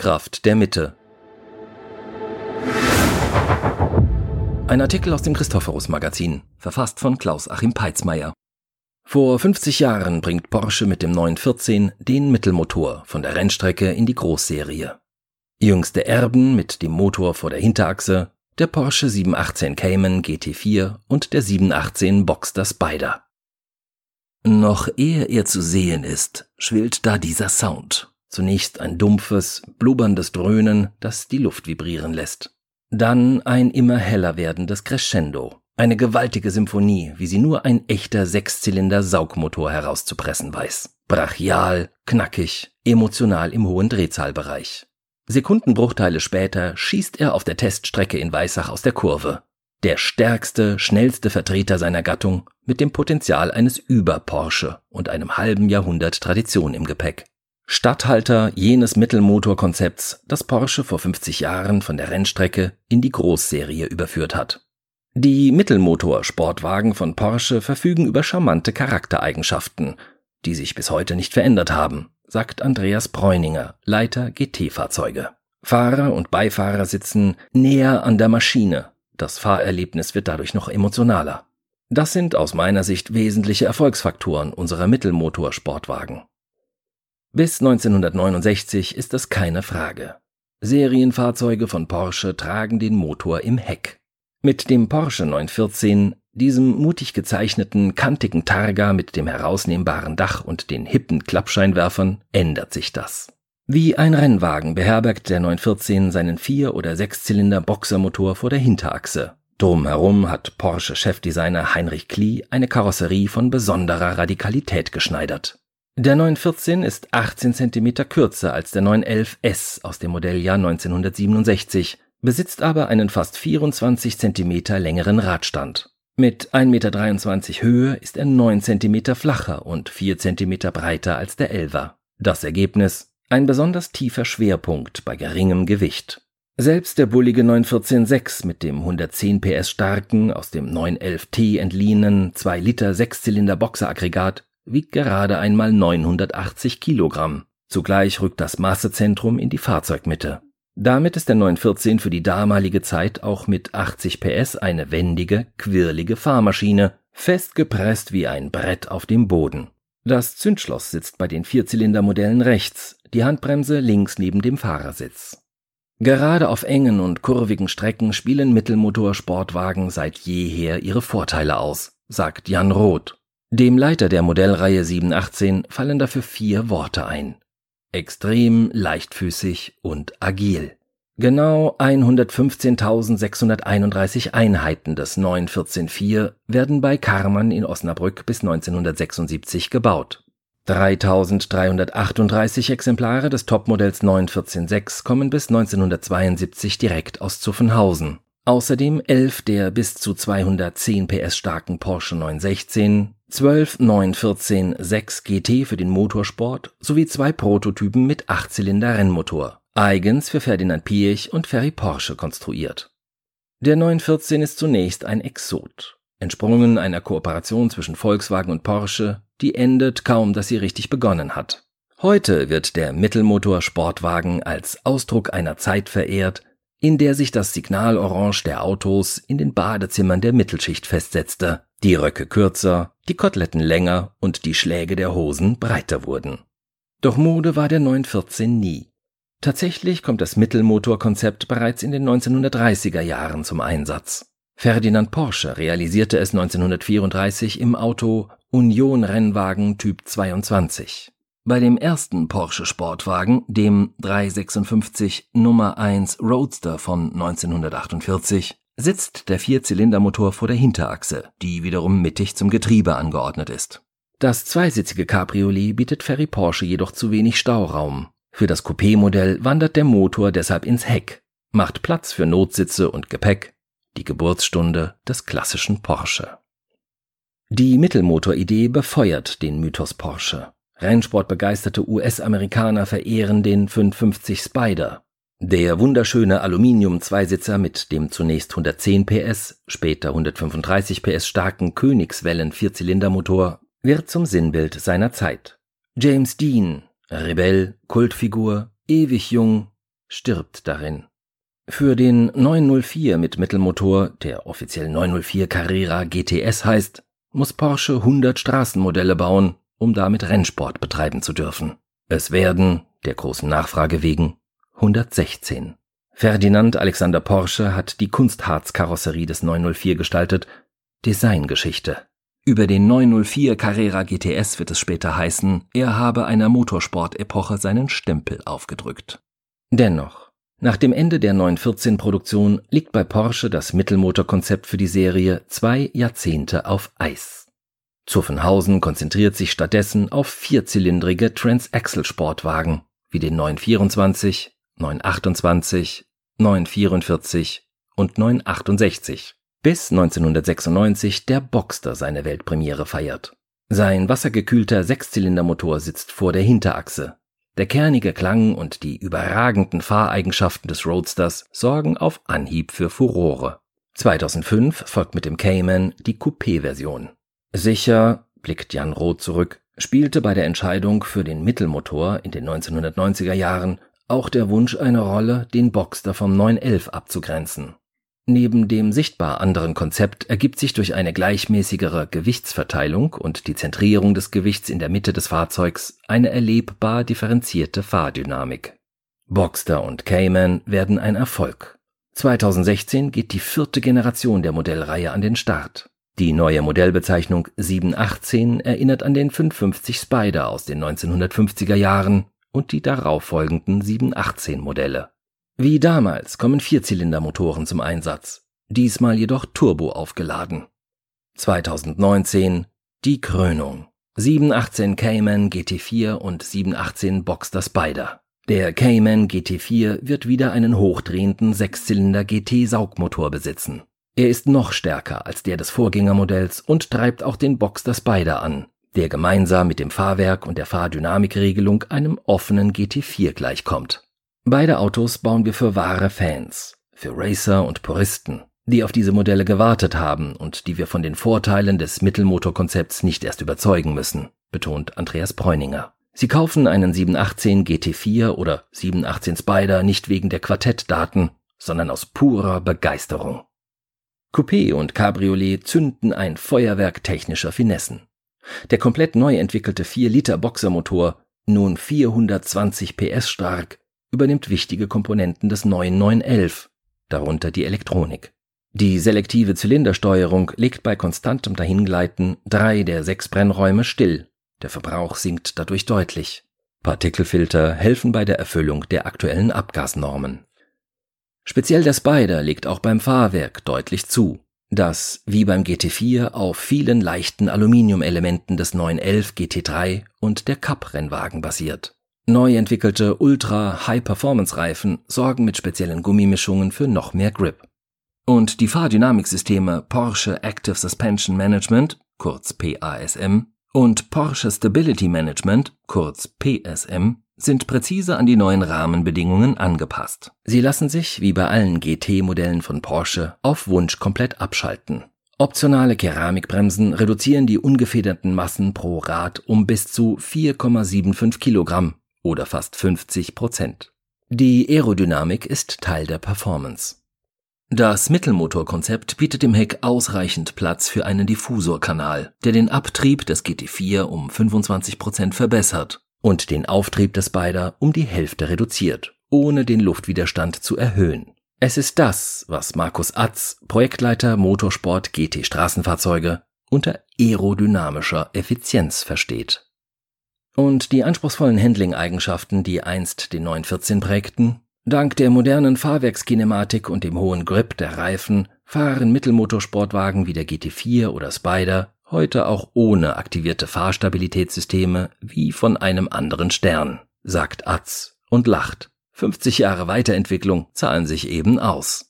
Kraft der Mitte. Ein Artikel aus dem Christophorus Magazin, verfasst von Klaus-Achim Peitzmeier. Vor 50 Jahren bringt Porsche mit dem 914 den Mittelmotor von der Rennstrecke in die Großserie. Jüngste Erben mit dem Motor vor der Hinterachse, der Porsche 718 Cayman GT4 und der 718 Boxster Spider. Noch ehe er zu sehen ist, schwillt da dieser Sound. Zunächst ein dumpfes, blubberndes Dröhnen, das die Luft vibrieren lässt. Dann ein immer heller werdendes Crescendo. Eine gewaltige Symphonie, wie sie nur ein echter Sechszylinder-Saugmotor herauszupressen weiß. Brachial, knackig, emotional im hohen Drehzahlbereich. Sekundenbruchteile später schießt er auf der Teststrecke in Weissach aus der Kurve. Der stärkste, schnellste Vertreter seiner Gattung mit dem Potenzial eines Über-Porsche und einem halben Jahrhundert Tradition im Gepäck. Statthalter jenes Mittelmotorkonzepts, das Porsche vor 50 Jahren von der Rennstrecke in die Großserie überführt hat. Die Mittelmotor-Sportwagen von Porsche verfügen über charmante Charaktereigenschaften, die sich bis heute nicht verändert haben, sagt Andreas Bräuninger, Leiter GT-Fahrzeuge. Fahrer und Beifahrer sitzen näher an der Maschine. Das Fahrerlebnis wird dadurch noch emotionaler. Das sind aus meiner Sicht wesentliche Erfolgsfaktoren unserer Mittelmotor-Sportwagen. Bis 1969 ist das keine Frage. Serienfahrzeuge von Porsche tragen den Motor im Heck. Mit dem Porsche 914, diesem mutig gezeichneten, kantigen Targa mit dem herausnehmbaren Dach und den hippen Klappscheinwerfern, ändert sich das. Wie ein Rennwagen beherbergt der 914 seinen Vier- oder Sechszylinder Boxermotor vor der Hinterachse. Drumherum hat Porsche-Chefdesigner Heinrich Klee eine Karosserie von besonderer Radikalität geschneidert. Der 914 ist 18 cm kürzer als der 911 S aus dem Modelljahr 1967, besitzt aber einen fast 24 cm längeren Radstand. Mit 1,23 Meter Höhe ist er 9 cm flacher und 4 cm breiter als der 11er. Das Ergebnis? Ein besonders tiefer Schwerpunkt bei geringem Gewicht. Selbst der bullige 914-6 mit dem 110 PS starken, aus dem 911T entliehenen 2 Liter Sechszylinder Boxeraggregat wiegt gerade einmal 980 Kilogramm. Zugleich rückt das Massezentrum in die Fahrzeugmitte. Damit ist der 914 für die damalige Zeit auch mit 80 PS eine wendige, quirlige Fahrmaschine, festgepresst wie ein Brett auf dem Boden. Das Zündschloss sitzt bei den Vierzylindermodellen rechts, die Handbremse links neben dem Fahrersitz. Gerade auf engen und kurvigen Strecken spielen Mittelmotor-Sportwagen seit jeher ihre Vorteile aus, sagt Jan Roth, dem Leiter der Modellreihe 718 fallen dafür vier Worte ein. Extrem, leichtfüßig und agil. Genau 115.631 Einheiten des 9144 werden bei Karmann in Osnabrück bis 1976 gebaut. 3338 Exemplare des Topmodells 9146 kommen bis 1972 direkt aus Zuffenhausen. Außerdem elf der bis zu 210 PS starken Porsche 916, 12 914 6 GT für den Motorsport sowie zwei Prototypen mit 8-Zylinder-Rennmotor, eigens für Ferdinand Piech und Ferry Porsche konstruiert. Der 914 ist zunächst ein Exot, entsprungen einer Kooperation zwischen Volkswagen und Porsche, die endet kaum, dass sie richtig begonnen hat. Heute wird der Mittelmotor-Sportwagen als Ausdruck einer Zeit verehrt, in der sich das Signalorange der Autos in den Badezimmern der Mittelschicht festsetzte, die Röcke kürzer, die Koteletten länger und die Schläge der Hosen breiter wurden. Doch Mode war der 914 nie. Tatsächlich kommt das Mittelmotorkonzept bereits in den 1930er Jahren zum Einsatz. Ferdinand Porsche realisierte es 1934 im Auto Union Rennwagen Typ 22. Bei dem ersten Porsche Sportwagen, dem 356 Nummer 1 Roadster von 1948, sitzt der Vierzylindermotor vor der Hinterachse, die wiederum mittig zum Getriebe angeordnet ist. Das zweisitzige Cabriolet bietet Ferry Porsche jedoch zu wenig Stauraum. Für das Coupé-Modell wandert der Motor deshalb ins Heck, macht Platz für Notsitze und Gepäck, die Geburtsstunde des klassischen Porsche. Die Mittelmotoridee befeuert den Mythos Porsche. Rennsportbegeisterte US-Amerikaner verehren den 550 Spider. Der wunderschöne Aluminium-Zweisitzer mit dem zunächst 110 PS, später 135 PS starken Königswellen-Vierzylindermotor wird zum Sinnbild seiner Zeit. James Dean, Rebell, Kultfigur, ewig jung, stirbt darin. Für den 904 mit Mittelmotor, der offiziell 904 Carrera GTS heißt, muss Porsche 100 Straßenmodelle bauen, um damit Rennsport betreiben zu dürfen. Es werden, der großen Nachfrage wegen, 116. Ferdinand Alexander Porsche hat die Kunstharzkarosserie des 904 gestaltet. Designgeschichte. Über den 904 Carrera GTS wird es später heißen, er habe einer Motorsportepoche seinen Stempel aufgedrückt. Dennoch, nach dem Ende der 914-Produktion liegt bei Porsche das Mittelmotorkonzept für die Serie zwei Jahrzehnte auf Eis. Zuffenhausen konzentriert sich stattdessen auf vierzylindrige Transaxle-Sportwagen wie den 924, 928, 944 und 968, bis 1996 der Boxster seine Weltpremiere feiert. Sein wassergekühlter Sechszylindermotor sitzt vor der Hinterachse. Der kernige Klang und die überragenden Fahreigenschaften des Roadsters sorgen auf Anhieb für Furore. 2005 folgt mit dem Cayman die Coupé-Version. Sicher, blickt Jan Roth zurück, spielte bei der Entscheidung für den Mittelmotor in den 1990er Jahren auch der Wunsch eine Rolle, den Boxster vom 911 abzugrenzen. Neben dem sichtbar anderen Konzept ergibt sich durch eine gleichmäßigere Gewichtsverteilung und die Zentrierung des Gewichts in der Mitte des Fahrzeugs eine erlebbar differenzierte Fahrdynamik. Boxster und Cayman werden ein Erfolg. 2016 geht die vierte Generation der Modellreihe an den Start. Die neue Modellbezeichnung 718 erinnert an den 550 Spider aus den 1950er Jahren und die darauffolgenden 718 Modelle. Wie damals kommen Vierzylindermotoren zum Einsatz, diesmal jedoch turbo aufgeladen. 2019 die Krönung. 718 Cayman GT4 und 718 Boxster Spider. Der Cayman GT4 wird wieder einen hochdrehenden Sechszylinder GT Saugmotor besitzen. Er ist noch stärker als der des Vorgängermodells und treibt auch den Boxster Spider an, der gemeinsam mit dem Fahrwerk und der Fahrdynamikregelung einem offenen GT4 gleichkommt. Beide Autos bauen wir für wahre Fans, für Racer und Puristen, die auf diese Modelle gewartet haben und die wir von den Vorteilen des Mittelmotorkonzepts nicht erst überzeugen müssen, betont Andreas Bräuninger. Sie kaufen einen 718 GT4 oder 718 Spider nicht wegen der Quartettdaten, sondern aus purer Begeisterung. Coupé und Cabriolet zünden ein Feuerwerk technischer Finessen. Der komplett neu entwickelte 4-Liter Boxermotor, nun 420 PS stark, übernimmt wichtige Komponenten des neuen 911, darunter die Elektronik. Die selektive Zylindersteuerung legt bei konstantem Dahingleiten drei der sechs Brennräume still. Der Verbrauch sinkt dadurch deutlich. Partikelfilter helfen bei der Erfüllung der aktuellen Abgasnormen. Speziell der Spider legt auch beim Fahrwerk deutlich zu das wie beim GT4 auf vielen leichten Aluminiumelementen des 911 GT3 und der Cup-Rennwagen basiert. Neu entwickelte Ultra-High-Performance-Reifen sorgen mit speziellen Gummimischungen für noch mehr Grip. Und die Fahrdynamiksysteme Porsche Active Suspension Management, kurz PASM, und Porsche Stability Management, kurz PSM, sind präzise an die neuen Rahmenbedingungen angepasst. Sie lassen sich, wie bei allen GT-Modellen von Porsche, auf Wunsch komplett abschalten. Optionale Keramikbremsen reduzieren die ungefederten Massen pro Rad um bis zu 4,75 Kilogramm oder fast 50 Prozent. Die Aerodynamik ist Teil der Performance. Das Mittelmotorkonzept bietet dem Heck ausreichend Platz für einen Diffusorkanal, der den Abtrieb des GT4 um 25 Prozent verbessert und den Auftrieb des Spider um die Hälfte reduziert, ohne den Luftwiderstand zu erhöhen. Es ist das, was Markus Atz, Projektleiter Motorsport GT Straßenfahrzeuge, unter aerodynamischer Effizienz versteht. Und die anspruchsvollen Handling-Eigenschaften, die einst den 914 prägten, dank der modernen Fahrwerkskinematik und dem hohen Grip der Reifen fahren Mittelmotorsportwagen wie der GT4 oder Spider heute auch ohne aktivierte Fahrstabilitätssysteme wie von einem anderen Stern, sagt Atz und lacht. 50 Jahre Weiterentwicklung zahlen sich eben aus.